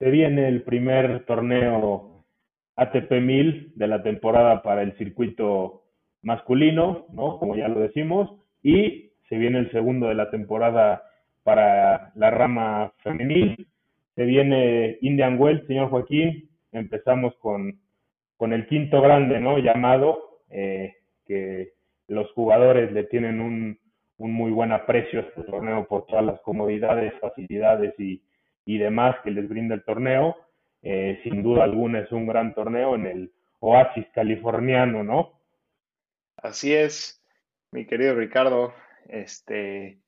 se viene el primer torneo ATP 1000 de la temporada para el circuito masculino, ¿no? Como ya lo decimos, y se viene el segundo de la temporada para la rama femenil. Se viene Indian Wells, señor Joaquín. Empezamos con, con el quinto grande, ¿no? Llamado, eh, que los jugadores le tienen un, un muy buen aprecio a este torneo por todas las comodidades, facilidades y, y demás que les brinda el torneo. Eh, sin duda alguna es un gran torneo en el oasis californiano, ¿no? Así es, mi querido Ricardo, este,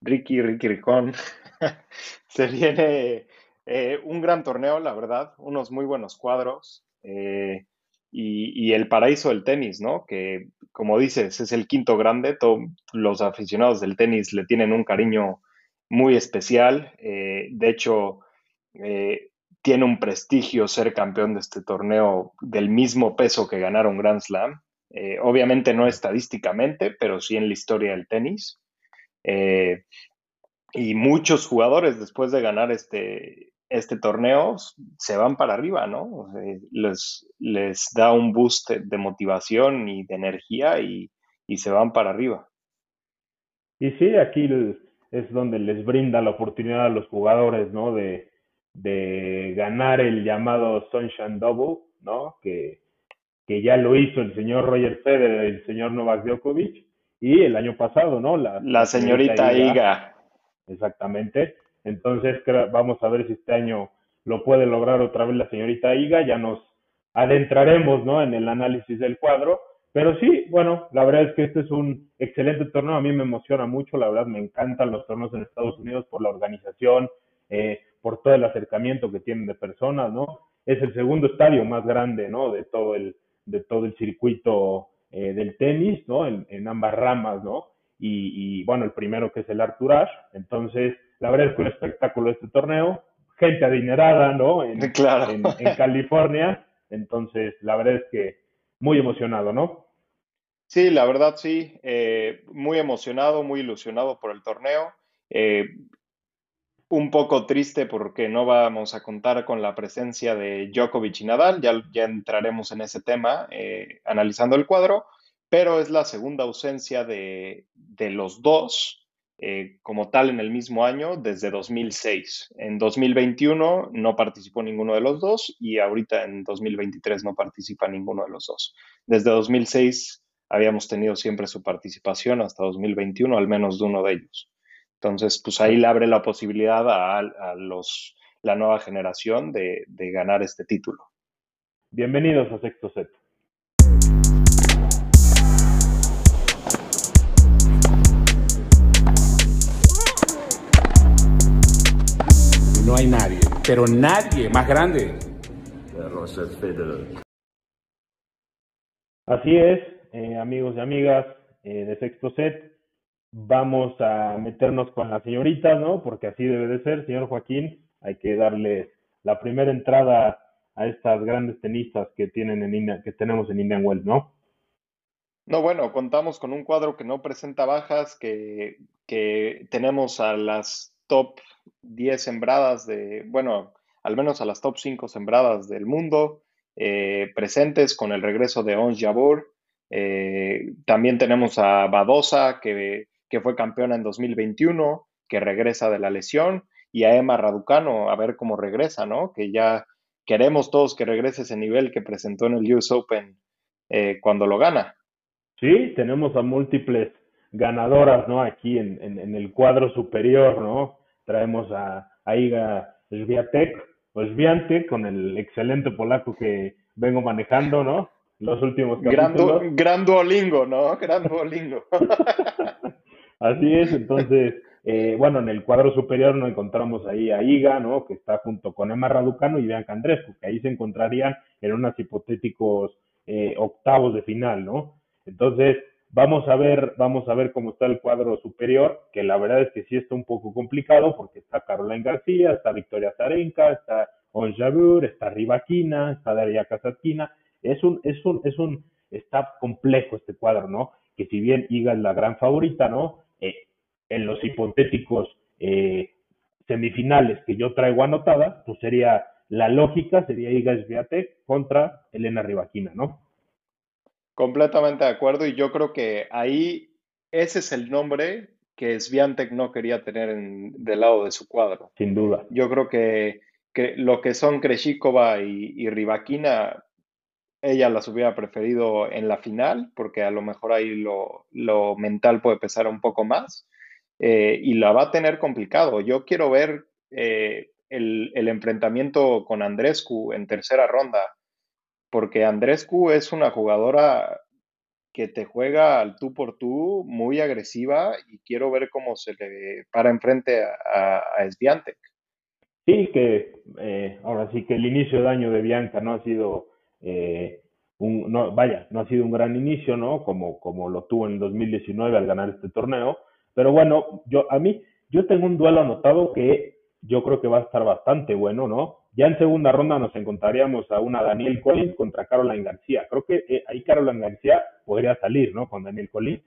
Ricky, Ricky Ricón, se viene eh, un gran torneo, la verdad, unos muy buenos cuadros eh, y, y, el paraíso del tenis, ¿no? Que, como dices, es el quinto grande, todos los aficionados del tenis le tienen un cariño muy especial. Eh, de hecho, eh, tiene un prestigio ser campeón de este torneo del mismo peso que ganar un Grand Slam. Eh, obviamente no estadísticamente, pero sí en la historia del tenis. y muchos jugadores después de ganar este, este torneo se van para arriba, ¿no? les, les da un boost de motivación y de energía y, y se van para arriba. Y sí, aquí es donde les brinda la oportunidad a los jugadores, ¿no? De, de ganar el llamado Sunshine Double, ¿no? Que, que ya lo hizo el señor Roger Federer y el señor Novak Djokovic, y el año pasado, ¿no? La, la señorita Iga. Exactamente. Entonces, vamos a ver si este año lo puede lograr otra vez la señorita Iga. Ya nos adentraremos, ¿no? En el análisis del cuadro. Pero sí, bueno, la verdad es que este es un excelente torneo. A mí me emociona mucho, la verdad me encantan los torneos en Estados Unidos por la organización, eh, por todo el acercamiento que tienen de personas, ¿no? Es el segundo estadio más grande, ¿no? De todo el, de todo el circuito eh, del tenis, ¿no? En, en, ambas ramas, ¿no? Y, y, bueno, el primero que es el Arthur Ashe. Entonces, la verdad es que un espectáculo este torneo. Gente adinerada, ¿no? En, claro. en, en California. Entonces, la verdad es que muy emocionado, ¿no? Sí, la verdad sí, eh, muy emocionado, muy ilusionado por el torneo. Eh, un poco triste porque no vamos a contar con la presencia de Djokovic y Nadal, ya, ya entraremos en ese tema eh, analizando el cuadro, pero es la segunda ausencia de, de los dos como tal en el mismo año desde 2006. En 2021 no participó ninguno de los dos y ahorita en 2023 no participa ninguno de los dos. Desde 2006 habíamos tenido siempre su participación hasta 2021, al menos de uno de ellos. Entonces, pues ahí le abre la posibilidad a, a los, la nueva generación de, de, ganar este título. Bienvenidos a Sexto Set. No hay nadie, pero nadie más grande. Así es, eh, amigos y amigas eh, de Sexto Set, vamos a meternos con la señorita, ¿no? Porque así debe de ser, señor Joaquín, hay que darle la primera entrada a estas grandes tenistas que tienen en India, que tenemos en Indian Wells, ¿no? No, bueno, contamos con un cuadro que no presenta bajas, que, que tenemos a las top 10 sembradas de, bueno, al menos a las top 5 sembradas del mundo, eh, presentes con el regreso de Ons Jabeur, eh, también tenemos a Badosa, que, que, fue campeona en 2021, que regresa de la lesión, y a Emma Raducano, a ver cómo regresa, ¿no? Que ya queremos todos que regrese ese nivel que presentó en el US Open eh, cuando lo gana. Sí, tenemos a múltiples ganadoras, ¿no? Aquí en, en, en el cuadro superior, ¿no? Traemos a, Iga Swiatek, o Swiatek, con el excelente polaco que vengo manejando, ¿no? Los últimos capítulos. Gran, gran Duolingo, ¿no? Gran Duolingo. Así es, entonces, eh, bueno, en el cuadro superior nos encontramos ahí a Iga, ¿no? Que está junto con Emma Raducano y Bianca Andrescu, que ahí se encontrarían en unos hipotéticos eh, octavos de final, ¿no? Entonces, vamos a ver, vamos a ver cómo está el cuadro superior, que la verdad es que sí está un poco complicado, porque está Caroline García, está Victoria Zarenka, está Onjabur, está Rivaquina, está Daria Kasatkina, es un, es un, es un, está complejo este cuadro, ¿no? Que si bien Iga es la gran favorita, ¿no? Eh, en los hipotéticos eh, semifinales que yo traigo anotada, pues sería la lógica sería Iga Swiatek contra Elena Rivaquina, ¿no? Completamente de acuerdo y yo creo que ahí ese es el nombre que Sviantec no quería tener en, del lado de su cuadro. Sin duda. Yo creo que, lo que son Kreshikova y, y Rivaquina, ella las hubiera preferido en la final, porque a lo mejor ahí lo, mental puede pesar un poco más, eh, y la va a tener complicado. Yo quiero ver eh, el, el, enfrentamiento con Andrescu en tercera ronda, porque Andrescu es una jugadora que te juega al tú por tú, muy agresiva, y quiero ver cómo se le para enfrente a, a Sviantec. Sí, que eh, ahora sí que el inicio de año de Bianca no ha sido eh, un, no, vaya, no ha sido un gran inicio, ¿no? Como, como lo tuvo en el 2019 al ganar este torneo. Pero bueno, yo a mí, yo tengo un duelo anotado que yo creo que va a estar bastante bueno, ¿no? Ya en segunda ronda nos encontraríamos a una Daniel Collins contra Caroline García. Creo que eh, ahí Caroline García podría salir, ¿no? Con Daniel Collins.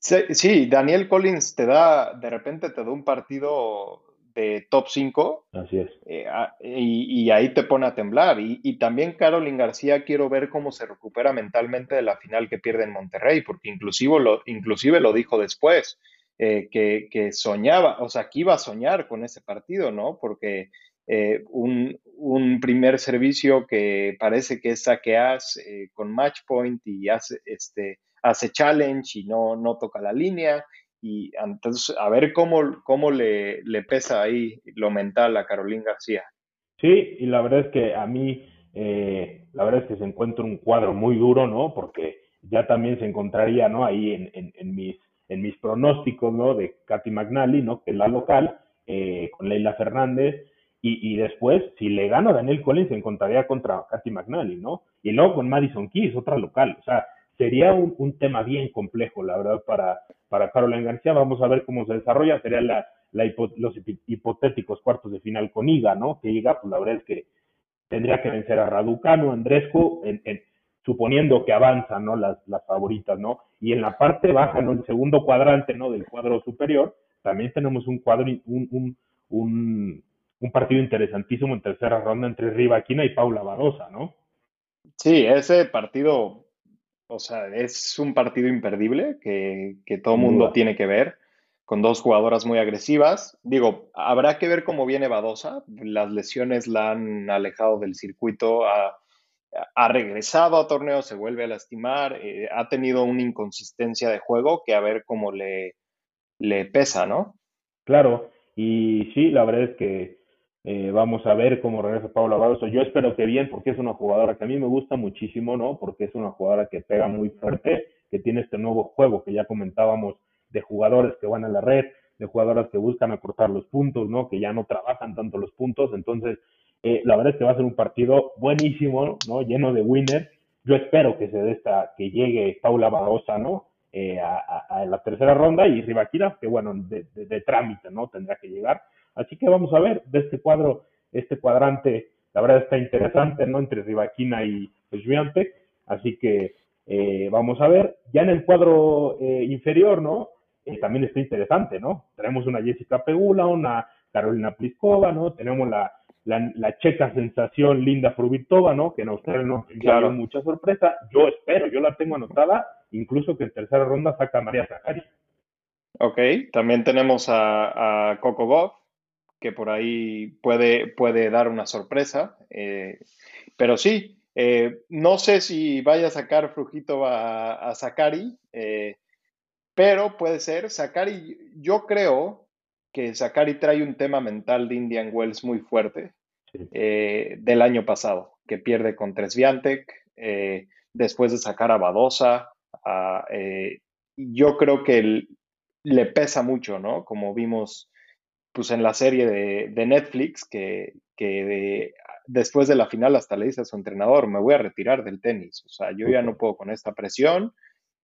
Sí, Daniel Collins te da, de repente te da un partido de top 5. Así es. Eh, y, ahí te pone a temblar. Y, también Caroline García quiero ver cómo se recupera mentalmente de la final que pierde en Monterrey, porque inclusive lo, inclusive lo dijo después, eh, que, que, soñaba, o sea, que iba a soñar con ese partido, ¿no? Porque eh, un, un, primer servicio que parece que es saqueas con match point y hace, este, hace challenge y no, no toca la línea. Y entonces, a ver cómo, cómo le, le pesa ahí lo mental a Carolina García. Sí, y la verdad es que a mí, eh, la verdad es que se encuentra un cuadro muy duro, ¿no? Porque ya también se encontraría, ¿no? Ahí en, en, en mis, en mis pronósticos, ¿no? De Katy McNally, ¿no? Que es la local, con Leila Fernández, y, y, después, si le gana a Daniel Collins, se encontraría contra Katy McNally, ¿no? Y luego con Madison Keys, otra local. O sea, sería un, un, tema bien complejo, la verdad, para, para Caroline García. Vamos a ver cómo se desarrolla. Sería la, la los hipotéticos cuartos de final con Iga, ¿no? Que Iga, pues la verdad es que tendría que vencer a Raducano, Andrescu, en, en, suponiendo que avanzan, ¿no? Las, las favoritas, ¿no? Y en la parte baja, ¿no? El segundo cuadrante, ¿no? Del cuadro superior, también tenemos un cuadro, un, un, un un partido interesantísimo en tercera ronda entre Rivaquina y Paula Barosa, ¿no? Sí, ese partido, o sea, es un partido imperdible que, que todo el mundo tiene que ver, con dos jugadoras muy agresivas. Digo, habrá que ver cómo viene Badosa. Las lesiones la han alejado del circuito, ha, ha regresado a torneo, se vuelve a lastimar, eh, ha tenido una inconsistencia de juego que a ver cómo le, le pesa, ¿no? Claro, y sí, la verdad es que eh, vamos a ver cómo regresa Paula Barroso. Yo espero que bien, porque es una jugadora que a mí me gusta muchísimo, ¿no? Porque es una jugadora que pega muy fuerte, que tiene este nuevo juego que ya comentábamos de jugadores que van a la red, de jugadoras que buscan acortar los puntos, ¿no? Que ya no trabajan tanto los puntos. Entonces, eh, la verdad es que va a ser un partido buenísimo, ¿no? Lleno de winners. Yo espero que se dé esta, que llegue Paula Barrosa, ¿no? Eh, a, la tercera ronda y Rivaquira, que bueno, de, de, de trámite, ¿no? Tendrá que llegar Así que vamos a ver de este cuadro, este cuadrante, la verdad está interesante, ¿no? Entre Rivaquina y Sviantec. Así que eh, vamos a ver. Ya en el cuadro eh, inferior, ¿no? Eh, también está interesante, ¿no? Tenemos una Jessica Pegula, una Carolina Pliskova, ¿no? Tenemos la, la, checa sensación Linda Frubitova, ¿no? Que en Australia no claro. mucha sorpresa. Yo espero, yo la tengo anotada, incluso que en tercera ronda saca a María Zahari. Ok, también tenemos a, a Coco Goff, que por ahí puede, puede dar una sorpresa. Eh, pero sí, eh, no sé si vaya a sacar Frujito a, a Sakari, eh, pero puede ser. Sakari, yo creo que Sakari trae un tema mental de Indian Wells muy fuerte del año pasado, que pierde con Tresviantec, después de sacar a Badosa. yo creo que le pesa mucho, ¿no? Como vimos pues en la serie de, Netflix que, que después de la final hasta le dice a su entrenador, me voy a retirar del tenis, o sea, yo ya no puedo con esta presión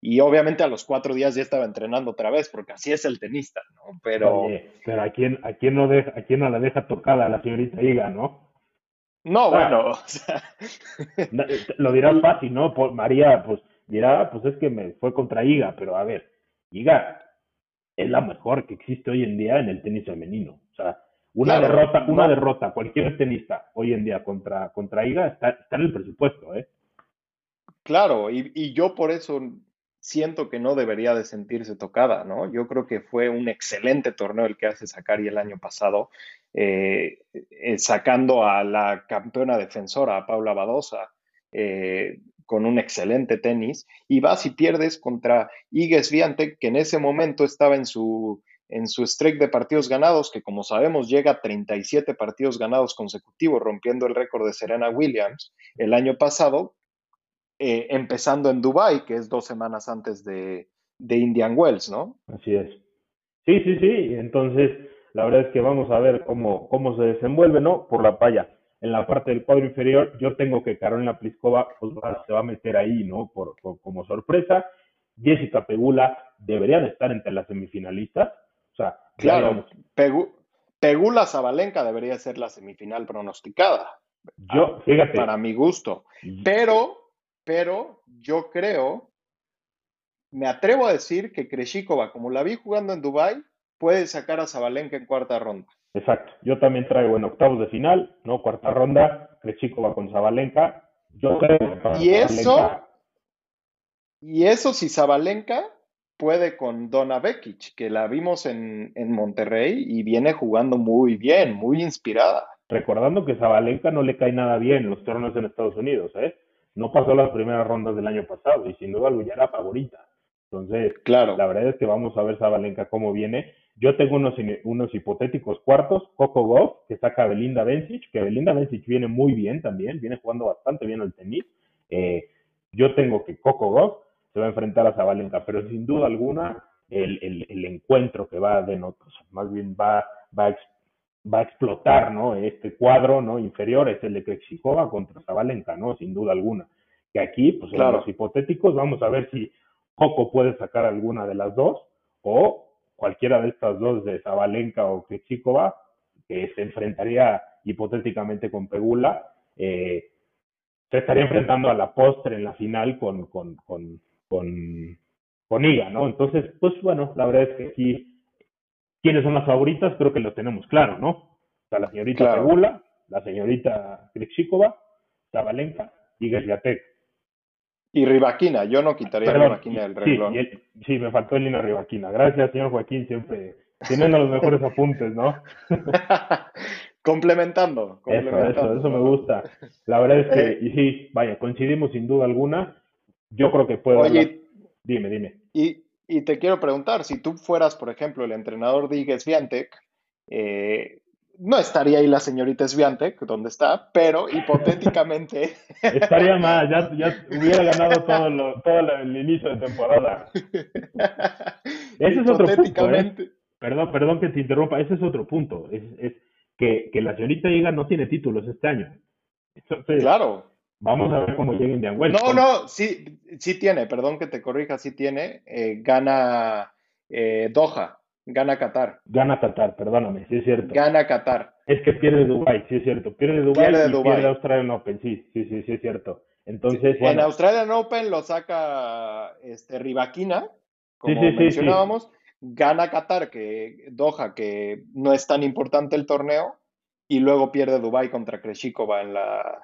y obviamente a los cuatro días ya estaba entrenando otra vez porque así es el tenista, ¿no? Pero... pero ¿a quién, a, quién no deja, ¿a quién no la deja tocada la señorita Iga, no? No, bueno, o sea... lo dirá fácil, ¿no? María, pues dirá, pues es que me fue contra Iga, pero a ver, Iga es la mejor que existe hoy en día en el tenis femenino. O sea, Una derrota, una derrota, cualquier tenista hoy en día contra, contra Iga está, está en el presupuesto, ¿eh? Claro, y, y, yo por eso siento que no debería de sentirse tocada, ¿no? Yo creo que fue un excelente torneo el que hace Sakari el año pasado, eh, eh, sacando a la campeona defensora, a Paula Badosa, eh, con un excelente tenis, y vas y pierdes contra Iga Swiatek, que en ese momento estaba en su en su streak de partidos ganados, que como sabemos llega a 37 partidos ganados consecutivos, rompiendo el récord de Serena Williams el año pasado, eh, empezando en Dubai, que es dos semanas antes de, Indian Wells, ¿no? Así es. Sí, sí, sí. Entonces, la verdad es que vamos a ver cómo, cómo se desenvuelve, ¿no? Por la palla. En la parte del cuadro inferior, yo tengo que Carolina Pliskova pues, se va a meter ahí, ¿no? Por, como sorpresa. Jessica Pegula deberían estar entre las semifinalistas claro, Pegula Zabalenka debería ser la semifinal pronosticada. Yo, fíjate. Para mi gusto. Pero, pero yo creo, me atrevo a decir que Kreshikova, como la vi jugando en Dubai, puede sacar a Zabalenka en cuarta ronda. Exacto. Yo también traigo en octavos de final, ¿no? Cuarta ronda, Kreshikova con Zabalenka. Yo creo y eso, y eso si Zabalenka puede con Donna Bekic, que la vimos en, Monterrey y viene jugando muy bien, muy inspirada. Recordando que Zabalenka no le cae nada bien los torneos en Estados Unidos, ¿eh? No pasó las primeras rondas del año pasado y sin duda ya era favorita. Entonces, claro. la verdad es que vamos a ver Zabalenka cómo viene. Yo tengo unos, unos hipotéticos cuartos, Coco Goff, que saca a Belinda Bencic, que Belinda Bencic viene muy bien también, viene jugando bastante bien al tenis. Eh, yo tengo que Coco Goff, se va a enfrentar a Zabalenka, pero sin duda alguna el, el, encuentro que va a denotar, más bien va, va, a, va a explotar, ¿no? Este cuadro, ¿no? Inferior es el de Krejcikova contra Zabalenka, ¿no? Sin duda alguna. Que aquí, pues en los hipotéticos, vamos a ver si Coco puede sacar alguna de las dos o cualquiera de estas dos de Zabalenka o Krejcikova, que se enfrentaría hipotéticamente con Pegula, eh, se estaría enfrentando a la postre en la final con, con, con, con IGA, ¿no? Entonces, pues bueno, la verdad es que aquí, ¿quiénes son las favoritas? Creo que lo tenemos claro, ¿no? O sea, la señorita Pegula, la señorita Krikshikova, Zabalenka y Gerliatek. Y Rivaquina, yo no quitaría a Rivaquina del renglón. Sí, sí, me faltó el Lina Rivaquina. Gracias, señor Joaquín, siempre teniendo los mejores apuntes, ¿no? complementando, complementando. Eso, eso, eso me gusta. La verdad es que, y sí, vaya, coincidimos sin duda alguna. Yo creo que puedo. Oye, dime, dime. Y, y, te quiero preguntar, si tú fueras, por ejemplo, el entrenador de Igues Viantec, eh, no estaría ahí la señorita Sviantek, donde está, pero hipotéticamente. Estaría más, ya, ya hubiera ganado todo, lo, todo el inicio de temporada. Ese es otro punto. ¿eh? Perdón, perdón que te interrumpa, ese es otro punto. Es, es que, que, la señorita Iga no tiene títulos este año. claro. Vamos a ver cómo llega Indian Wells. No, no, sí, sí tiene, perdón que te corrija, sí tiene. Eh, gana eh, Doha, gana Qatar. Gana Qatar, perdóname, sí es cierto. Gana Qatar. Es que pierde Dubai, sí es cierto. Pierde Dubai pierde y Dubai. pierde Australian Open, sí, sí, sí, sí es cierto. Entonces, En Australian Open lo saca este Rivaquina, como mencionábamos. Gana Qatar, que Doha, que no es tan importante el torneo, y luego pierde Dubai contra Kreshikova en la,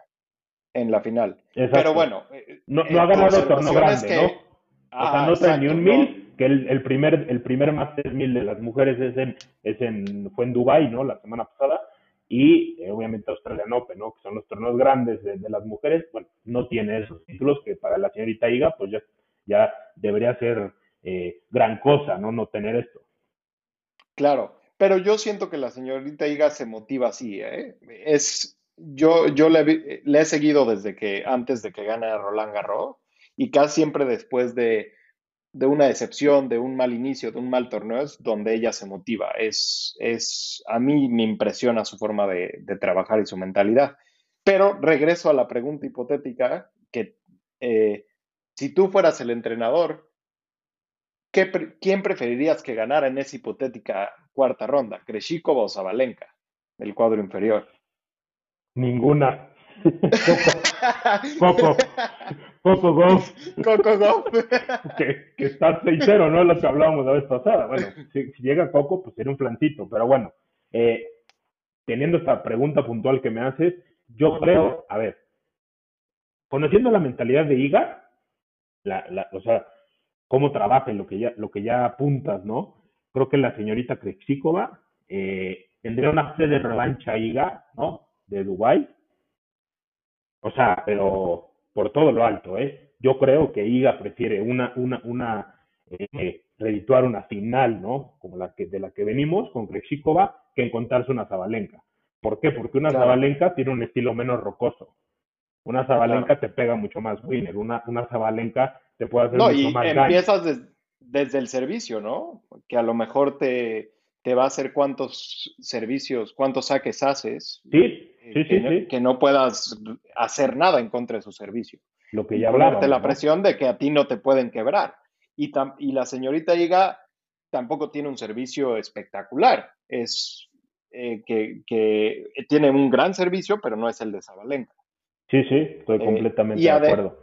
en la final. Pero bueno. Eh, no, ha ganado torneo grande, ¿no? o sea, no trae ni un mil, que el, primer, el primer Master mil de las mujeres es en, es en, fue en Dubai, ¿no? La semana pasada. Y eh, obviamente Australian Open, ¿no? Que son los torneos grandes de, las mujeres. Bueno, no tiene esos títulos que para la señorita Iga, pues ya, ya debería ser eh, gran cosa, ¿no? No tener esto. Claro, pero yo siento que la señorita Iga se motiva así, ¿eh? Es, yo, yo le, he seguido desde que, antes de que gane Roland Garros, y casi siempre después de, una decepción, de un mal inicio, de un mal torneo, es donde ella se motiva. Es, es a mí me impresiona su forma de, trabajar y su mentalidad. Pero regreso a la pregunta hipotética, que eh, si tú fueras el entrenador, ¿quién preferirías que ganara en esa hipotética cuarta ronda? ¿Kreshikova o Zabalenka, del cuadro inferior? Ninguna. Goff. Coco Goff. que, que está 6 ¿no? Es lo que hablábamos la vez pasada. Bueno, si, llega Coco, pues sería un flancito, pero bueno. Eh, teniendo esta pregunta puntual que me haces, yo creo, a ver, conociendo la mentalidad de Iga, la, la, o sea, cómo trabaja lo que ya, lo que ya apuntas, ¿no? Creo que la señorita Krejcikova eh, tendría una fe de revancha Iga, ¿no? De Dubai. O sea, pero por todo lo alto, ¿eh? Yo creo que Iga prefiere una, una, una, eh, redituar una final, ¿no? Como la que, de la que venimos con Krejcikova, que encontrarse una Zabalenka. ¿Por qué? Porque una Claro. Zabalenka tiene un estilo menos rocoso. Una Zabalenka te pega mucho más winner. Una, una Zabalenka te puede hacer No, mucho y más empiezas des- desde el servicio, ¿no? Que a lo mejor te, te va a hacer cuántos servicios, cuántos saques haces, Sí, sí, que, sí, que no puedas hacer nada en contra de su servicio. Lo que ya hablábamos, la presión de que a ti no te pueden quebrar. Y, y la señorita Iga tampoco tiene un servicio espectacular. Es eh, que, que tiene un gran servicio, pero no es el de Zabalenka. Sí, sí, estoy Eh, completamente de acuerdo.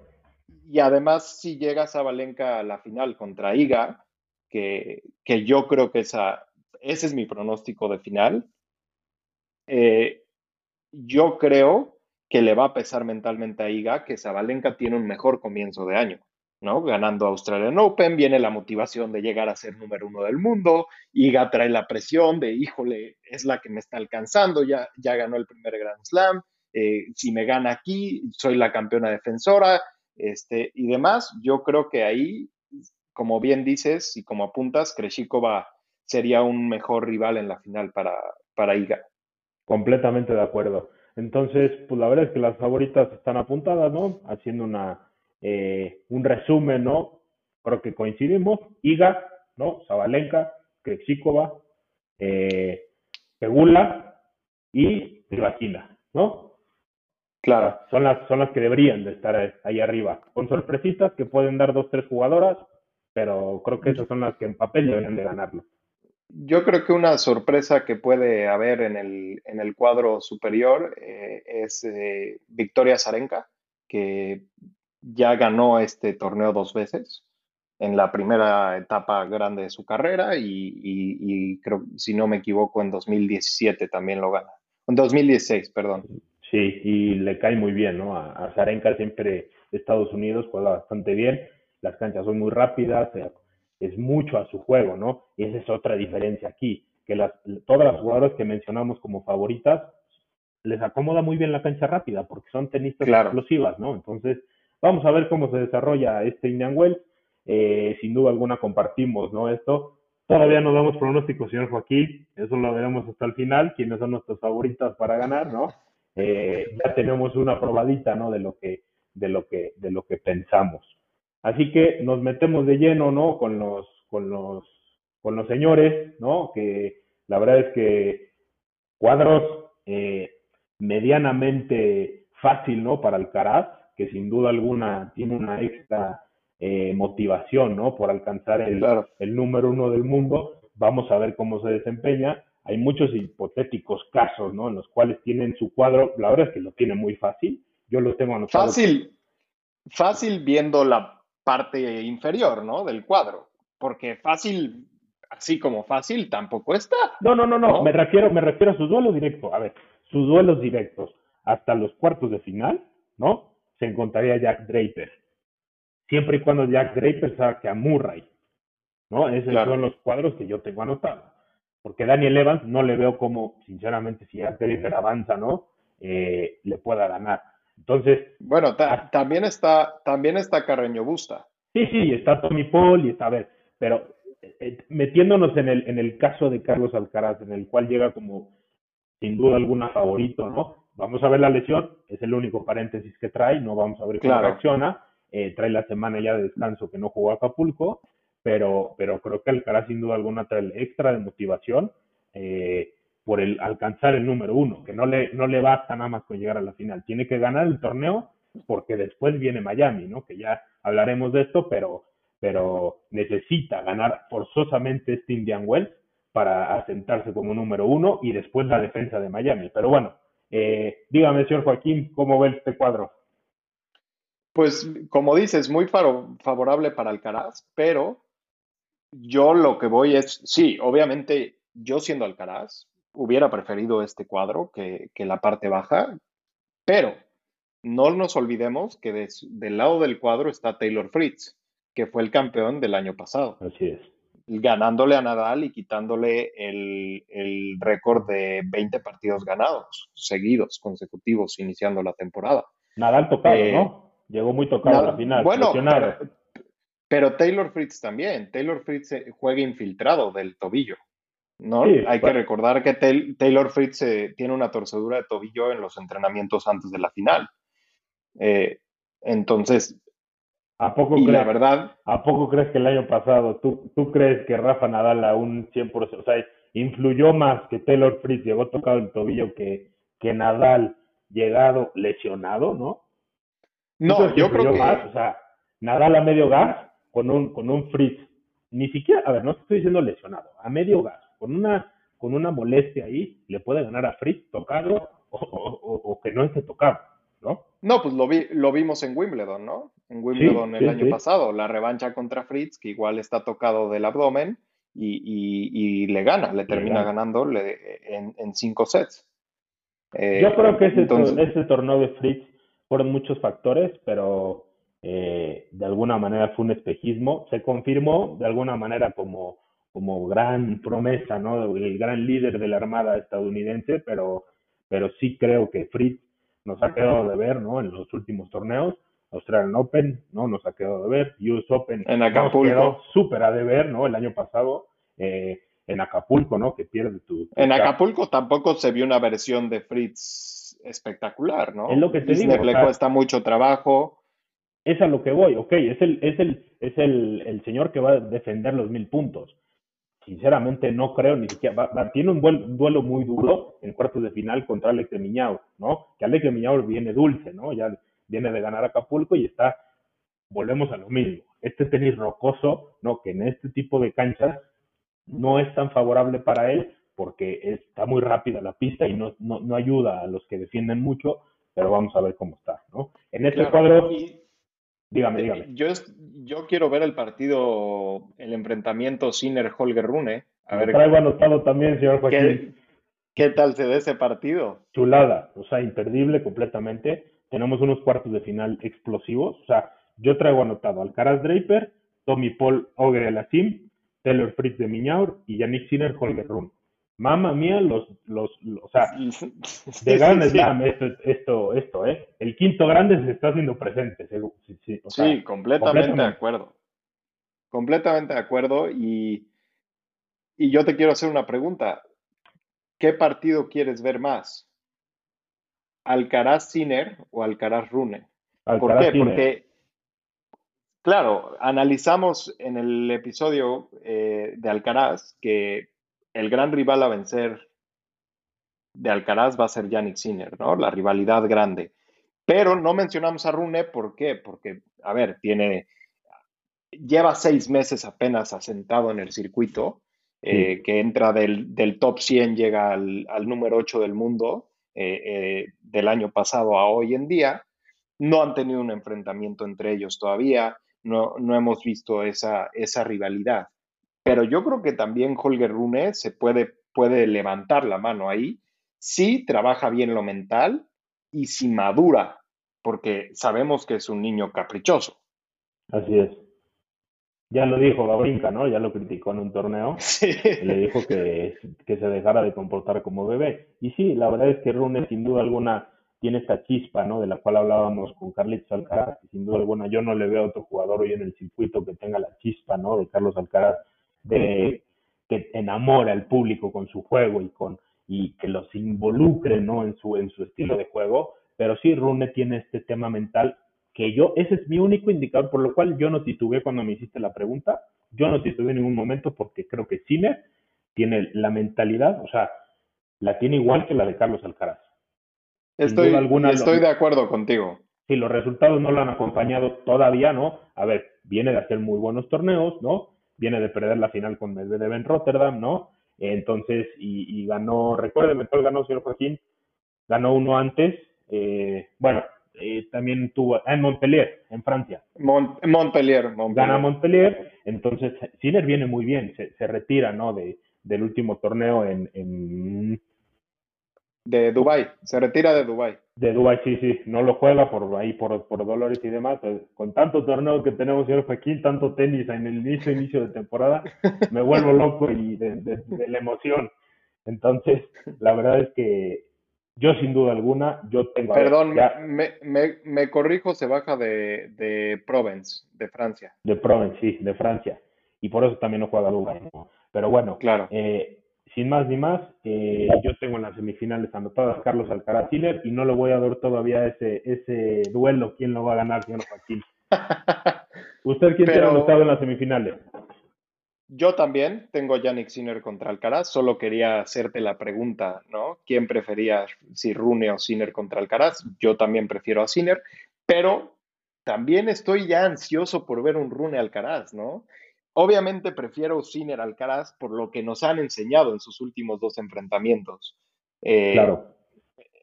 Y además, si llega Zabalenka a la final contra Iga, que, que yo creo que esa, ese es mi pronóstico de final, eh, yo creo que le va a pesar mentalmente a Iga que Zabalenka tiene un mejor comienzo de año, ¿no? Ganando Australian Open, viene la motivación de llegar a ser número uno del mundo, Iga trae la presión de, híjole, es la que me está alcanzando, ya, ya ganó el primer Grand Slam, eh, si me gana aquí, soy la campeona defensora, este, y demás, yo creo que ahí, como bien dices y como apuntas, Kreshikova sería un mejor rival en la final para, para Iga. Completamente de acuerdo. Entonces, pues la verdad es que las favoritas están apuntadas, ¿no? Haciendo una, eh, un resumen, ¿no? Creo que coincidimos. Iga, ¿no? Zabalenka, Krejcikova, eh, Pegula y Rivakina, ¿no? Claro. Son las, son las que deberían de estar ahí arriba. Con sorpresitas que pueden dar dos, tres jugadoras, pero creo que esas son las que en papel deberían de ganarlo. Yo creo que una sorpresa que puede haber en el, en el cuadro superior eh, es eh, Victoria Zarenka, que ya ganó este torneo dos veces en la primera etapa grande de su carrera y, creo, si no me equivoco, en 2017 también lo gana. En 2016, perdón. Sí, y le cae muy bien, ¿no? A, a Zarenka siempre Estados Unidos juega bastante bien, las canchas son muy rápidas, es mucho a su juego, ¿no? Y esa es otra diferencia aquí, que las, todas las jugadoras que mencionamos como favoritas les acomoda muy bien la cancha rápida porque son tenistas Claro. explosivas, ¿no? Entonces, vamos a ver cómo se desarrolla este Indian Wells. Eh, sin duda alguna compartimos, ¿no? Esto. Todavía no damos pronósticos, señor Joaquín. Eso lo veremos hasta el final, quiénes son nuestras favoritas para ganar, ¿no? Eh, ya tenemos una probadita, ¿no? De lo que, de lo que, de lo que pensamos. Así que nos metemos de lleno, ¿no? Con los, con los, con los señores, ¿no? Que la verdad es que cuadros eh, medianamente fácil, ¿no? Para Alcaraz, que sin duda alguna tiene una extra eh, motivación, ¿no? Por alcanzar el, Claro. el número uno del mundo. Vamos a ver cómo se desempeña. Hay muchos hipotéticos casos, ¿no? En los cuales tienen su cuadro, la verdad es que lo tiene muy fácil. Yo lo tengo anotado. Fácil, fácil viendo la parte inferior, ¿no? Del cuadro, porque fácil, así como fácil, tampoco está. No, no, no, no, ¿No? me refiero, me refiero a sus duelos directos. A ver, sus duelos directos hasta los cuartos de final, ¿no? Se encontraría Jack Draper. Siempre y cuando Jack Draper saque a Murray, ¿no? Esos Claro. son los cuadros que yo tengo anotados. Porque Daniel Evans no le veo como, sinceramente, si Jack Draper avanza, ¿no? Eh, le pueda ganar. Entonces, Bueno, ta- Ah. también está, también está Carreño Busta. Sí, sí, está Tommy Paul y está, a ver, pero eh, eh, metiéndonos en el, en el caso de Carlos Alcaraz, en el cual llega como sin duda alguna favorito, ¿no? Vamos a ver la lesión, es el único paréntesis que trae, no vamos a ver cómo Claro. reacciona, eh, trae la semana ya de descanso que no jugó a Acapulco, pero, pero creo que Alcaraz sin duda alguna trae el extra de motivación eh, por el alcanzar el número uno, que no le, no le basta nada más con llegar a la final, tiene que ganar el torneo porque después viene Miami, ¿no? Que ya hablaremos de esto, pero, pero necesita ganar forzosamente este Indian Wells para asentarse como número uno y después la defensa de Miami. Pero bueno, eh, dígame, señor Joaquín, ¿cómo ve este cuadro? Pues, como dices, muy favorable para Alcaraz, pero yo lo que voy es, sí, obviamente, yo siendo Alcaraz, hubiera preferido este cuadro que, que la parte baja, pero no nos olvidemos que del lado del cuadro está Taylor Fritz, que fue el campeón del año pasado. Así es. Ganándole a Nadal y quitándole el, el récord de 20 partidos ganados, seguidos, consecutivos, iniciando la temporada. Nadal tocado, eh, ¿no? Llegó muy tocado al final. Bueno, pero, Taylor Fritz también. Taylor Fritz eh, juega infiltrado del tobillo. ¿No? Hay que recordar que Taylor Fritz eh, tiene una torcedura de tobillo en los entrenamientos antes de la final. entonces, ¿A poco, crees, la verdad, ¿A poco crees que el año pasado tú, tú crees que Rafa Nadal a un 100%, o sea, influyó más que Taylor Fritz llegó tocado el tobillo que, que Nadal llegado lesionado, ¿no? No, yo creo que... Más? O sea, Nadal a medio gas con un, con un Fritz. Ni siquiera, a ver, no estoy diciendo lesionado, a medio gas, con una, con una molestia ahí, le puede ganar a Fritz tocado o, que no esté tocado, ¿no? No, pues lo, vi, lo vimos en Wimbledon, ¿no? En Wimbledon el año pasado, la revancha contra Fritz, que igual está tocado del abdomen y, y, le gana, le termina ganando en, en cinco sets. Eh, Yo creo que ese, ese torneo de Fritz fueron muchos factores, pero eh, de alguna manera fue un espejismo. Se confirmó de alguna manera como, como gran promesa, ¿no? El gran líder de la Armada estadounidense, pero, pero sí creo que Fritz nos ha quedado de ver, ¿no? En los últimos torneos. Australian Open, ¿no? Nos ha quedado de ver. US Open. En Acapulco. Súper a de ver, ¿no? El año pasado. Eh, en Acapulco, ¿no? Que pierde tu. en Acapulco tampoco se vio una versión de Fritz espectacular, ¿no? Es lo que te digo. le cuesta mucho trabajo. Es a lo que voy, ok, es el, es el, es el, el señor que va a defender los mil puntos. Sinceramente no creo ni siquiera, tiene un, duelo muy duro en cuartos de final contra Alex de Miñao, ¿no? Que Alex de Miñao viene dulce, ¿no? Ya viene de ganar Acapulco y está, volvemos a lo mismo. Este tenis rocoso, ¿no? Que en este tipo de canchas no es tan favorable para él porque está muy rápida la pista y no, no, ayuda a los que defienden mucho, pero vamos a ver cómo está, ¿no? En este cuadro, dígame, dígame. Yo, yo quiero ver el partido, el enfrentamiento Sinner-Holger Rune. A ver, traigo anotado también, señor Joaquín. ¿Qué, tal se ve ese partido? Chulada, o sea, imperdible completamente. Tenemos unos cuartos de final explosivos, o sea, yo traigo anotado Alcaraz Draper, Tommy Paul Ogre Alassim, Taylor Fritz de Miñaur y Yannick Sinner Holger Run. Mamma mía, los, los, o sea, de grandes Slam, esto, esto, esto, ¿eh? El quinto grande se está haciendo presente, sí, sí, completamente, de acuerdo. Completamente de acuerdo y, y yo te quiero hacer una pregunta. ¿Qué partido quieres ver más? ¿Alcaraz Sinner o Alcaraz Rune? ¿Por qué? Porque Claro, analizamos en el episodio eh, de Alcaraz que el gran rival a vencer de Alcaraz va a ser Yannick Sinner, ¿no? La rivalidad grande. Pero no mencionamos a Rune, ¿por qué? Porque, a ver, tiene, lleva seis meses apenas asentado en el circuito, eh, que entra del, top 100, llega al, número 8 del mundo eh, del año pasado a hoy en día. No han tenido un enfrentamiento entre ellos todavía no, no hemos visto esa, esa rivalidad. Pero yo creo que también Holger Rune se puede, puede levantar la mano ahí si trabaja bien lo mental y si madura, porque sabemos que es un niño caprichoso. Así es. Ya lo dijo Gabrinka, ¿no? Ya lo criticó en un torneo. Le dijo que, que se dejara de comportar como bebé. Y sí, la verdad es que Rune, sin duda alguna, tiene esta chispa, ¿no? De la cual hablábamos con Carlitos Alcaraz, sin duda alguna yo no le veo a otro jugador hoy en el circuito que tenga la chispa, ¿no? De Carlos Alcaraz, de que enamore al público con su juego y con y que los involucre, ¿no? En su en su estilo de juego, pero sí Rune tiene este tema mental que yo ese es mi único indicador por lo cual yo no titubeé cuando me hiciste la pregunta, yo no titubeé en ningún momento porque creo que Cine tiene la mentalidad, o sea, la tiene igual que la de Carlos Alcaraz Estoy, estoy de acuerdo contigo. Si los resultados no lo han acompañado todavía, ¿no? A ver, viene de hacer muy buenos torneos, ¿no? Viene de perder la final con Medvedev en Rotterdam, ¿no? Entonces, y, ganó, recuérdeme cuál ganó, señor Joaquín, ganó uno antes, eh, bueno, eh, también tuvo, ah, en Montpellier, en Francia. Montpellier, Montpellier. Gana Montpellier, entonces Sinner viene muy bien, se, se retira, ¿no? De, del último torneo en, en de Dubai, se retira de Dubai. De Dubai, sí, sí, no lo juega por ahí, por, por dolores y demás. Con tanto torneo que tenemos, señor Joaquín, tanto tenis en el inicio, inicio de temporada, me vuelvo loco y de, la emoción. Entonces, la verdad es que yo sin duda alguna, yo tengo... Perdón, me, me, me, corrijo, se baja de, de Provence, de Francia. De Provence, sí, de Francia. Y por eso también no juega Dubai. Pero bueno, claro. Eh, sin más ni más, eh, yo tengo en las semifinales anotadas Carlos Alcaraz Tiller y no le voy a dar todavía ese, ese duelo, quién lo va a ganar, señor Joaquín. ¿Usted quién tiene anotado en las semifinales? Yo también tengo a Yannick Sinner contra Alcaraz, solo quería hacerte la pregunta, ¿no? ¿Quién prefería, si Rune o Sinner contra Alcaraz? Yo también prefiero a Sinner, pero también estoy ya ansioso por ver un Rune Alcaraz, ¿no? Obviamente prefiero Sinner Alcaraz por lo que nos han enseñado en sus últimos dos enfrentamientos. Eh, claro.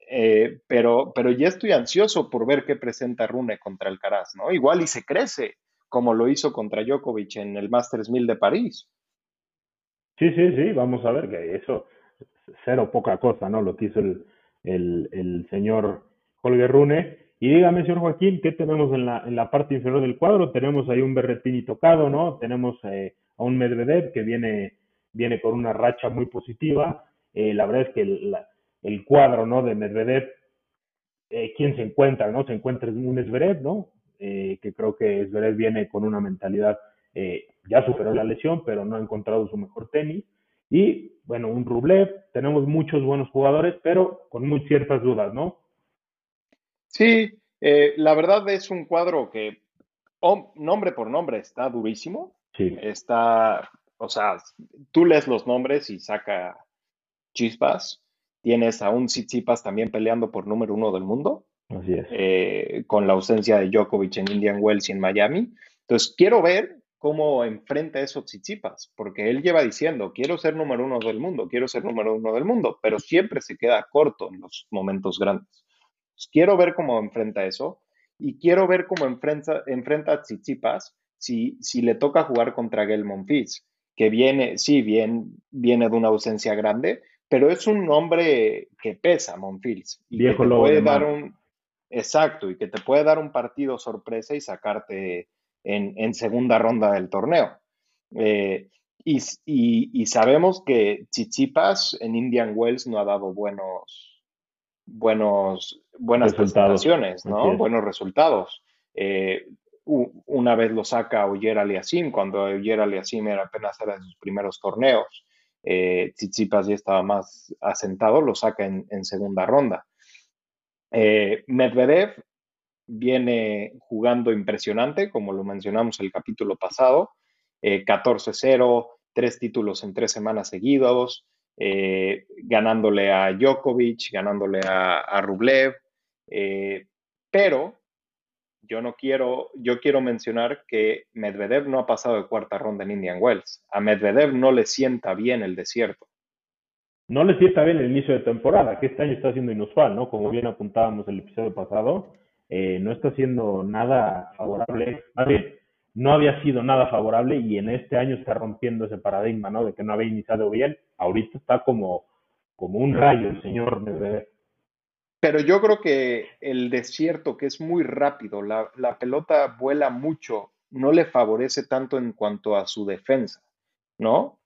Eh, pero, pero ya estoy ansioso por ver qué presenta Rune contra Alcaraz, ¿no? Igual y se crece, como lo hizo contra Djokovic en el Masters 1000 de París. Sí, sí, sí, vamos a ver que eso, cero poca cosa, ¿no? Lo que hizo el, el, el señor Holger Rune. Y dígame, señor Joaquín, ¿qué tenemos en la, en la parte inferior del cuadro? Tenemos ahí un Berretini tocado, ¿no? Tenemos eh, a un Medvedev que viene, viene con una racha muy positiva. Eh, la verdad es que el, el, cuadro, ¿no? De Medvedev, eh, ¿quién se encuentra, no? Se encuentra un Zverev, ¿no? Eh, que creo que Zverev viene con una mentalidad, ya superó la lesión, pero no ha encontrado su mejor tenis. Y, bueno, un Rublev, tenemos muchos buenos jugadores, pero con muy ciertas dudas, ¿no? Sí, eh, la verdad es un cuadro que nombre por nombre está durísimo. Sí. Está, o sea, tú lees los nombres y saca chispas. Tienes a un Tsitsipas también peleando por número uno del mundo. Así es. Eh, con la ausencia de Djokovic en Indian Wells y en Miami. Entonces, quiero ver cómo enfrenta esos Tsitsipas, porque él lleva diciendo, quiero ser número uno del mundo, quiero ser número uno del mundo, pero siempre se queda corto en los momentos grandes. Quiero ver cómo enfrenta eso y quiero ver cómo enfrenta, enfrenta a Tsitsipas si, si le toca jugar contra Gael Monfils, que viene, sí, bien, viene de una ausencia grande, pero es un hombre que pesa, Monfils. Y Viejo que te puede dar un. Exacto, y que te puede dar un partido sorpresa y sacarte en, segunda ronda del torneo. Eh, y, y, sabemos que Tsitsipas en Indian Wells no ha dado buenos, buenos, buenas presentaciones, ¿no? Buenos resultados. Eh, una vez lo saca Oyer Aliasim, cuando Oyer Aliasim era apenas era de sus primeros torneos. Eh, Tsitsipas ya estaba más asentado, lo saca en, segunda ronda. Eh, Medvedev viene jugando impresionante, como lo mencionamos el capítulo pasado, 14-0, tres títulos en tres semanas seguidos, eh, ganándole a Djokovic, ganándole a, Rublev, eh, pero yo no quiero, yo quiero mencionar que Medvedev no ha pasado de cuarta ronda en Indian Wells. A Medvedev no le sienta bien el desierto. No le sienta bien el inicio de temporada, que este año está siendo inusual, ¿no? Como bien apuntábamos el episodio pasado, eh, no está siendo nada favorable. Más bien, no había sido nada favorable y en este año está rompiendo ese paradigma, ¿no? De que no había iniciado bien. Ahorita está como, como un rayo el señor Medvedev. Pero yo creo que el desierto, que es muy rápido, la, la pelota vuela mucho, no le favorece tanto en cuanto a su defensa, ¿no?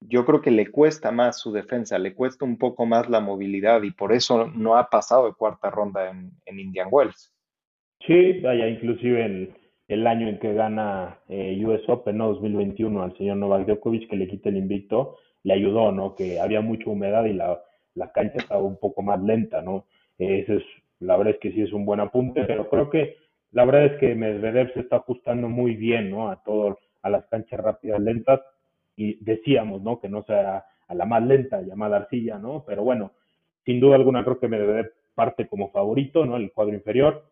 Yo creo que le cuesta más su defensa, le cuesta un poco más la movilidad y por eso no ha pasado de cuarta ronda en, en Indian Wells. Sí, vaya, inclusive en el año en que gana eh, US Open, ¿no? 2021, al señor Novak Djokovic, que le quita el invicto, le ayudó, ¿no? Que había mucha humedad y la, la cancha estaba un poco más lenta, ¿no? ese es, la verdad es que sí es un buen apunte, pero creo que la verdad es que Medvedev se está ajustando muy bien, ¿no? A todo, a las canchas rápidas lentas y decíamos, ¿no? Que no sea a la más lenta llamada arcilla, ¿no? Pero bueno, sin duda alguna creo que Medvedev parte como favorito, ¿no? El cuadro inferior.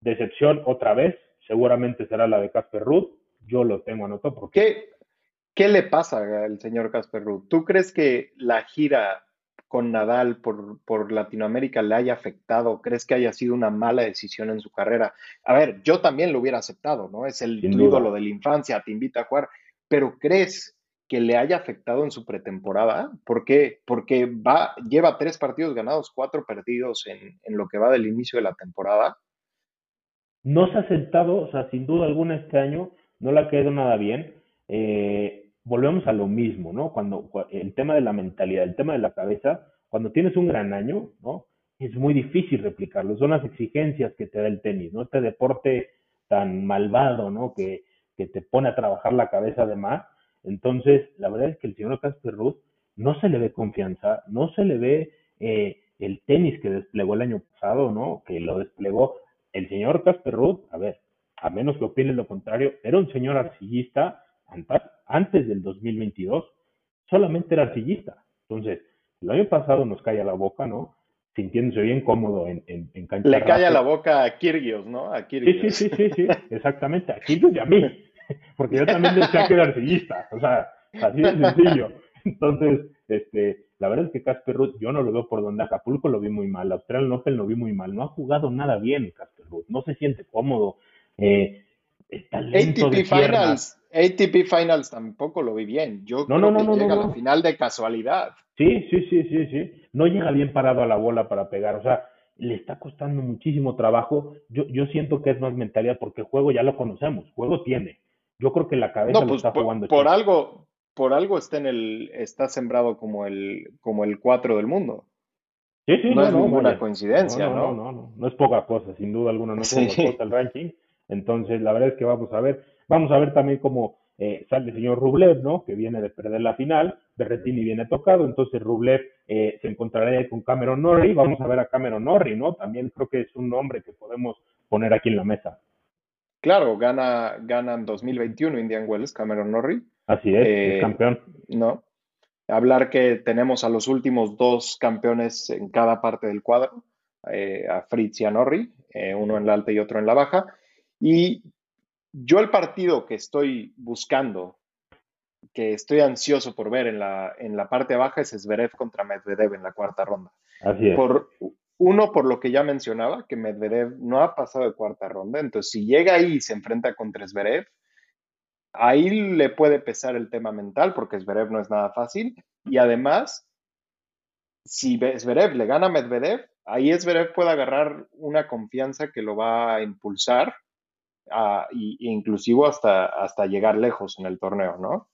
Decepción otra vez, seguramente será la de Casper Ruth. Yo lo tengo anotado porque... ¿Qué, ¿Qué le pasa al señor Casper Ruth? ¿Tú crees que la gira con Nadal por, por, Latinoamérica le haya afectado? ¿Crees que haya sido una mala decisión en su carrera? A ver, yo también lo hubiera aceptado, ¿no? Es el ídolo de la infancia, te invita a jugar, pero ¿crees que le haya afectado en su pretemporada? ¿Por qué? Porque va, lleva tres partidos ganados, cuatro perdidos en, en lo que va del inicio de la temporada. No se ha sentado, o sea, sin duda alguna este año no le ha quedado nada bien. Eh, volvemos a lo mismo, ¿no? Cuando el tema de la mentalidad, el tema de la cabeza, cuando tienes un gran año, ¿no? Es muy difícil replicarlo. Son las exigencias que te da el tenis, ¿no? Este deporte tan malvado, ¿no? Que, que te pone a trabajar la cabeza de más. Entonces, la verdad es que el señor Casper Ruth no se le ve confianza, no se le ve eh, el tenis que desplegó el año pasado, ¿no? Que lo desplegó el señor Casper Ruth, a ver, a menos que opine lo contrario, era un señor arcillista antes del 2022, solamente era arcillista. Entonces, el año pasado nos calla la boca, ¿no? Sintiéndose bien cómodo en, en, en cancha. Le calla la boca a Kirgios, ¿no? A Kirgios. Sí, sí, sí, sí, sí, exactamente, a Kirgios y a mí, porque yo también decía que era arcillista, o sea, así de sencillo. Entonces, este, la verdad es que Casper Ruth, yo no lo veo por donde Acapulco lo vi muy mal, Australian Open lo vi muy mal, no ha jugado nada bien Casper Ruth, no se siente cómodo, eh, está lento ATP de Finals, ATP Finals tampoco lo vi bien, yo No, creo no, no, que no, llega a la final de casualidad. Sí, sí, sí, sí, sí. No llega bien parado a la bola para pegar. O sea, le está costando muchísimo trabajo. Yo, yo siento que es más mentalidad porque juego ya lo conocemos. Juego tiene. Yo creo que la cabeza No, lo pues está por, jugando. por algo, por algo está en el, está sembrado como el, como el 4 del mundo. Sí, sí, No no, es no, ninguna vaya. coincidencia, no, ¿no? no, no, no, es poca cosa, sin duda alguna, no es Sí. poca cosa el ranking. Entonces, la verdad es que vamos a ver, vamos a ver también cómo eh, sale el señor Rublev, ¿no? Que viene de perder la final, Berretini viene tocado, entonces Rublev eh, se encontrará con Cameron Norrie, vamos a ver a Cameron Norrie, ¿no? También creo que es un nombre que podemos poner aquí en la mesa. Claro, gana, gana en 2021 Indian Wells, Cameron Norrie, Así es, Eh, es campeón. ¿no? Hablar que tenemos a los últimos dos campeones en cada parte del cuadro, eh, a Fritz y a Norrie, eh, uno en la alta y otro en la baja. Y yo el partido que estoy buscando, que estoy ansioso por ver en la, en la parte baja, es Zverev contra Medvedev en la cuarta ronda. Así es. Por, uno, por lo que ya mencionaba, que Medvedev no ha pasado de cuarta ronda, entonces si llega ahí y se enfrenta contra Zverev, ahí le puede pesar el tema mental, porque Zverev no es nada fácil, y además, si Zverev le gana a Medvedev, ahí Zverev puede agarrar una confianza que lo va a impulsar, a, y, e inclusive hasta, hasta llegar lejos en el torneo, ¿no?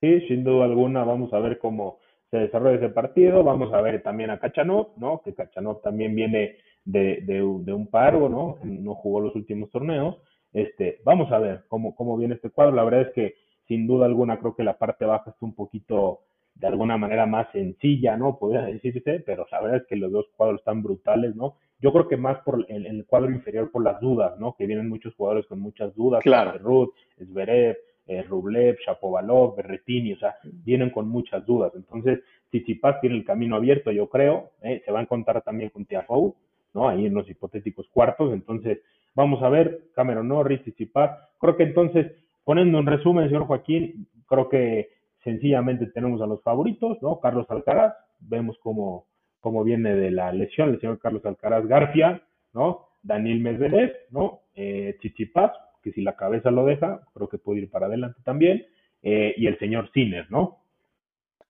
Sí, sin duda alguna, vamos a ver cómo se desarrolla ese partido, vamos a ver también a Cachanov, ¿no? Que Cachanov también viene de, de, de un paro, ¿no? No jugó los últimos torneos. Este, vamos a ver cómo, cómo viene este cuadro. La verdad es que sin duda alguna creo que la parte baja está un poquito de alguna manera más sencilla, ¿no? Podría decirse, pero la verdad es que los dos cuadros están brutales, ¿no? Yo creo que más por el, el cuadro inferior por las dudas, ¿no? Que vienen muchos jugadores con muchas dudas, Claro. Ruth, Zverev, eh, Rublev, Shapovalov, Berretini, o sea, vienen con muchas dudas. Entonces, Tsitsipas tiene el camino abierto, yo creo, ¿eh? se va a encontrar también con Tiafoe, ¿no? Ahí en los hipotéticos cuartos, entonces, vamos a ver, Cameron Norris, Tsitsipas, creo que entonces, poniendo un resumen, señor Joaquín, creo que sencillamente tenemos a los favoritos, ¿no? Carlos Alcaraz, vemos cómo, cómo viene de la lesión el señor Carlos Alcaraz García, ¿no? Daniel Medvedev, ¿no? Eh, Tsitsipas, que si la cabeza lo deja, creo que puede ir para adelante también, eh, y el señor Sinner, ¿no?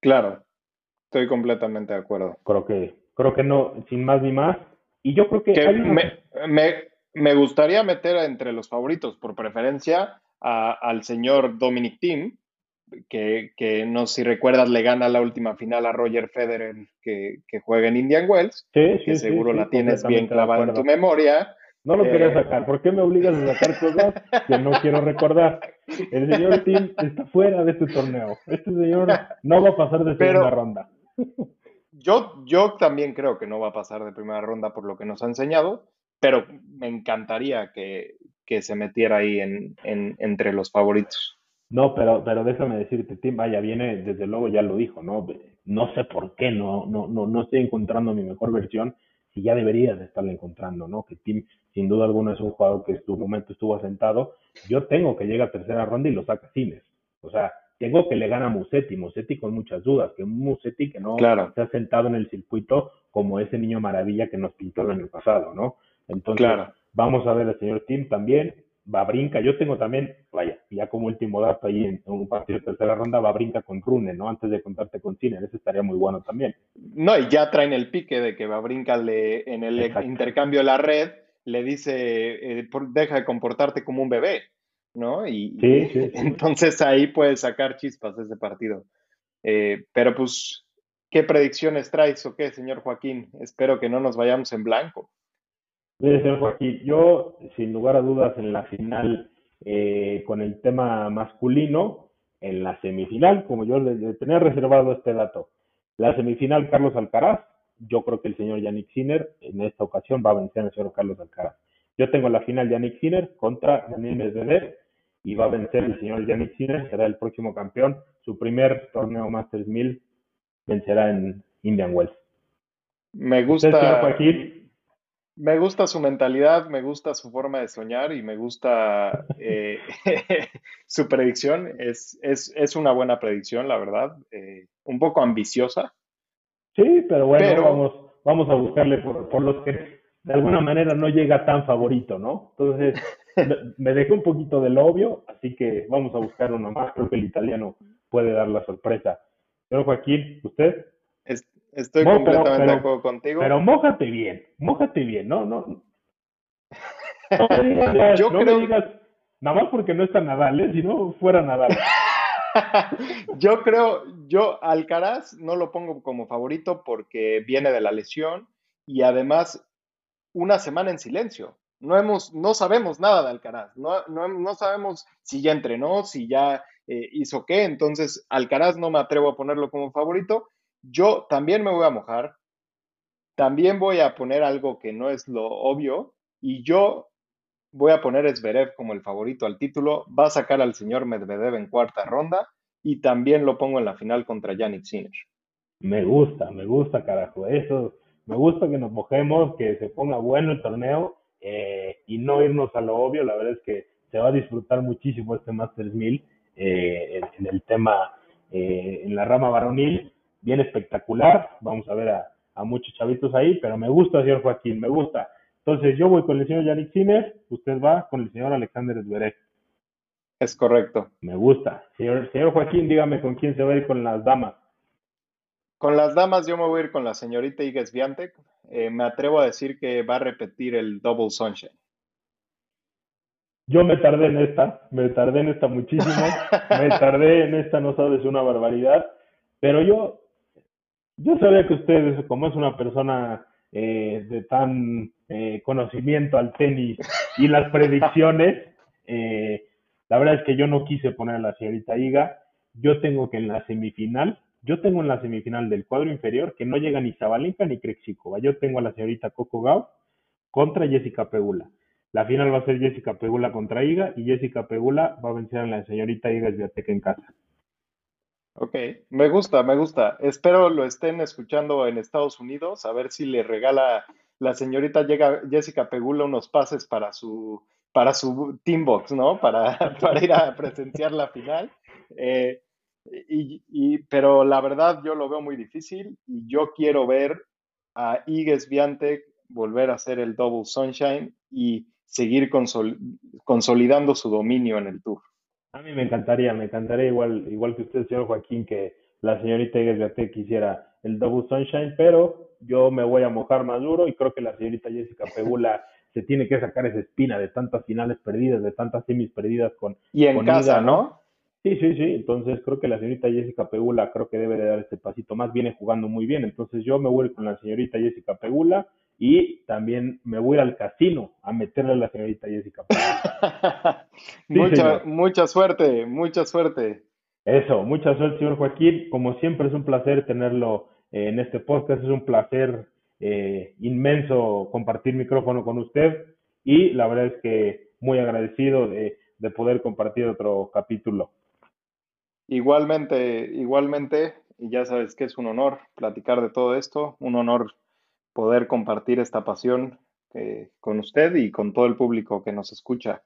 Claro, estoy completamente de acuerdo. Creo que, creo que no, sin más ni más. Y yo creo que Que hay una- me, me, me gustaría meter entre los favoritos, por preferencia, a- al señor Dominic Thiem, que, que no sé si recuerdas, le gana la última final a Roger Federer que, que juega en Indian Wells, Sí, que sí, seguro sí, la tienes bien clavada en tu memoria. No lo Eh, quería sacar. ¿Por qué me obligas a sacar cosas que no quiero recordar? El señor Tim está fuera de este torneo. Este señor no va a pasar de Pero- segunda ronda. Yo, yo también creo que no va a pasar de primera ronda por lo que nos ha enseñado, pero me encantaría que, que se metiera ahí en, en- entre los favoritos. No, pero, pero déjame decirte, Tim, vaya, viene, desde luego ya lo dijo, ¿no? No sé por qué no, no, no, no estoy encontrando mi mejor versión, si ya debería de estarla encontrando, ¿no? Que Tim, sin duda alguna, es un jugador que en su momento estuvo asentado. Yo tengo que llegar a tercera ronda y lo saca Cines. O sea, tengo que le gana a Musetti, Musetti con muchas dudas, que un Musetti que no Claro. se ha sentado en el circuito como ese niño maravilla que nos pintó el año pasado, ¿no? Entonces, Claro. vamos a ver al señor Tim también, brinca. Yo tengo también, vaya, ya como último dato ahí en, un partido de tercera ronda, brinca con Rune, ¿no? Antes de contarte con Cine, ese estaría muy bueno también. No, y ya traen el pique de que brinca le, en el intercambio de la red le dice, eh, deja de comportarte como un bebé, ¿no? Y, entonces ahí puedes sacar chispas ese partido. Eh, pero pues, ¿qué predicciones traes o qué, señor Joaquín? Espero que no nos vayamos en blanco. Señor Joaquín, yo, sin lugar a dudas, en la final, eh, con el tema masculino, en la semifinal, como yo le tenía reservado este dato, la semifinal Carlos Alcaraz, yo creo que el señor Yannick Sinner en esta ocasión va a vencer al señor Carlos Alcaraz. Yo tengo la final Yannick Sinner contra Daniel Medvedev y va a vencer el señor Yannick Sinner, será el próximo campeón. Su primer torneo Masters 1000 vencerá en Indian Wells. Me gusta. Me gusta su mentalidad, me gusta su forma de soñar y me gusta eh, su predicción. Es, es, es, una buena predicción, la verdad. Eh, un poco ambiciosa, Sí, pero bueno, vamos, vamos a buscarle por, por los que de alguna manera no llega tan favorito, ¿no? Entonces, me dejé un poquito del obvio, así que vamos a buscar uno más. Creo que el italiano puede dar la sorpresa. Señor Joaquín, ¿usted? Estoy completamente de acuerdo contigo. Pero mójate bien, mójate bien, no, no. No me digas, Yo no creo... me digas, nada más porque no está Nadal, ¿eh? Si no fuera Nadal. yo creo, yo Alcaraz no lo pongo como favorito porque viene de la lesión y además una semana en silencio. No, hemos, no sabemos nada de Alcaraz, no, no, sabemos si ya entrenó, si ya eh, hizo qué, entonces Alcaraz no me atrevo a ponerlo como favorito. Yo también me voy a mojar, también voy a poner algo que no es lo obvio y yo voy a poner Zverev como el favorito al título, va a sacar al señor Medvedev en cuarta ronda y también lo pongo en la final contra Yannick Sinner. Me gusta, me gusta, carajo. Eso, me gusta que nos mojemos, que se ponga bueno el torneo eh, y no irnos a lo obvio. La verdad es que se va a disfrutar muchísimo este Masters 1000 eh, en, el tema, eh, en la rama varonil. Bien espectacular. Vamos a ver a, a muchos chavitos ahí, pero me gusta, señor Joaquín, me gusta. Entonces yo voy con el señor Yannick Sinner, usted va con el señor Alexander Zverev. Es correcto. Me gusta. Señor, señor Joaquín, dígame con quién se va a ir con las damas. Con las damas yo me voy a ir con la señorita Igues Viantec. Eh, me atrevo a decir que va a repetir el Double Sunshine. Yo me tardé en esta, me tardé en esta muchísimo, me tardé en esta, no sabes, una barbaridad, pero yo, yo sabía que usted, como es una persona eh, de tan eh, conocimiento al tenis y las predicciones, eh, la verdad es que yo no quise poner a la señorita Iga. Yo tengo que en la semifinal, yo tengo en la semifinal del cuadro inferior que no llega ni Zabalenka ni Krejcikova. Yo tengo a la señorita Coco Gauff contra Jessica Pegula. La final va a ser Jessica Pegula contra Iga y Jessica Pegula va a vencer a la señorita Iga Sviatek en casa. Ok, me gusta, me gusta. Espero lo estén escuchando en Estados Unidos, a ver si le regala la señorita Jessica Pegula unos pases para su, para su Teambox, ¿no? Para, ir a presenciar la final. Eh, y, pero la verdad yo lo veo muy difícil y yo quiero ver a Igues Viantec volver a hacer el Double Sunshine y seguir consolidando su dominio en el Tour. A mí me encantaría, me encantaría igual, igual que usted, señor Joaquín, que la señorita Igues quisiera el Double Sunshine, pero yo me voy a mojar más duro y creo que la señorita Jessica Pegula se tiene que sacar esa espina de tantas finales perdidas, de tantas semis perdidas con... Y en casa, ¿no? Sí, sí, sí. Entonces creo que la señorita Jessica Pegula creo que debe de dar este pasito más. Viene jugando muy bien. Entonces yo me voy con la señorita Jessica Pegula y también me voy al casino a meterle a la señorita Jessica mucha, mucha suerte, mucha suerte. Eso, mucha suerte, señor Joaquín. Como siempre es un placer tenerlo en este podcast. Es un placer eh, inmenso compartir micrófono con usted y la verdad es que muy agradecido de, de poder compartir otro capítulo. Igualmente, igualmente, y ya sabes que es un honor platicar de todo esto, un honor poder compartir esta pasión eh, con usted y con todo el público que nos escucha.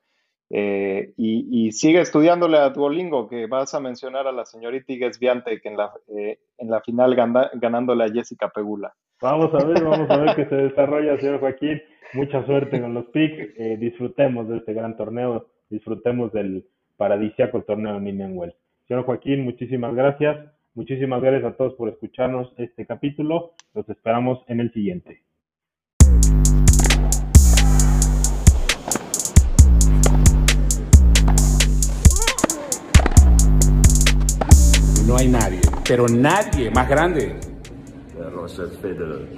Eh, y, sigue estudiándole a Duolingo, que vas a mencionar a la señorita Igues Viante, que en la, eh, en la final ganándole a Jessica Pegula. Vamos a ver, vamos a ver qué se desarrolla, señor Joaquín. Mucha suerte con los picks. disfrutemos de este gran torneo disfrutemos del paradisíaco torneo de Indian Wells. Señor Joaquín, muchísimas gracias. Muchísimas gracias a todos por escucharnos este capítulo. Los esperamos en el siguiente. No hay nadie, pero nadie más grande. Roger Federer.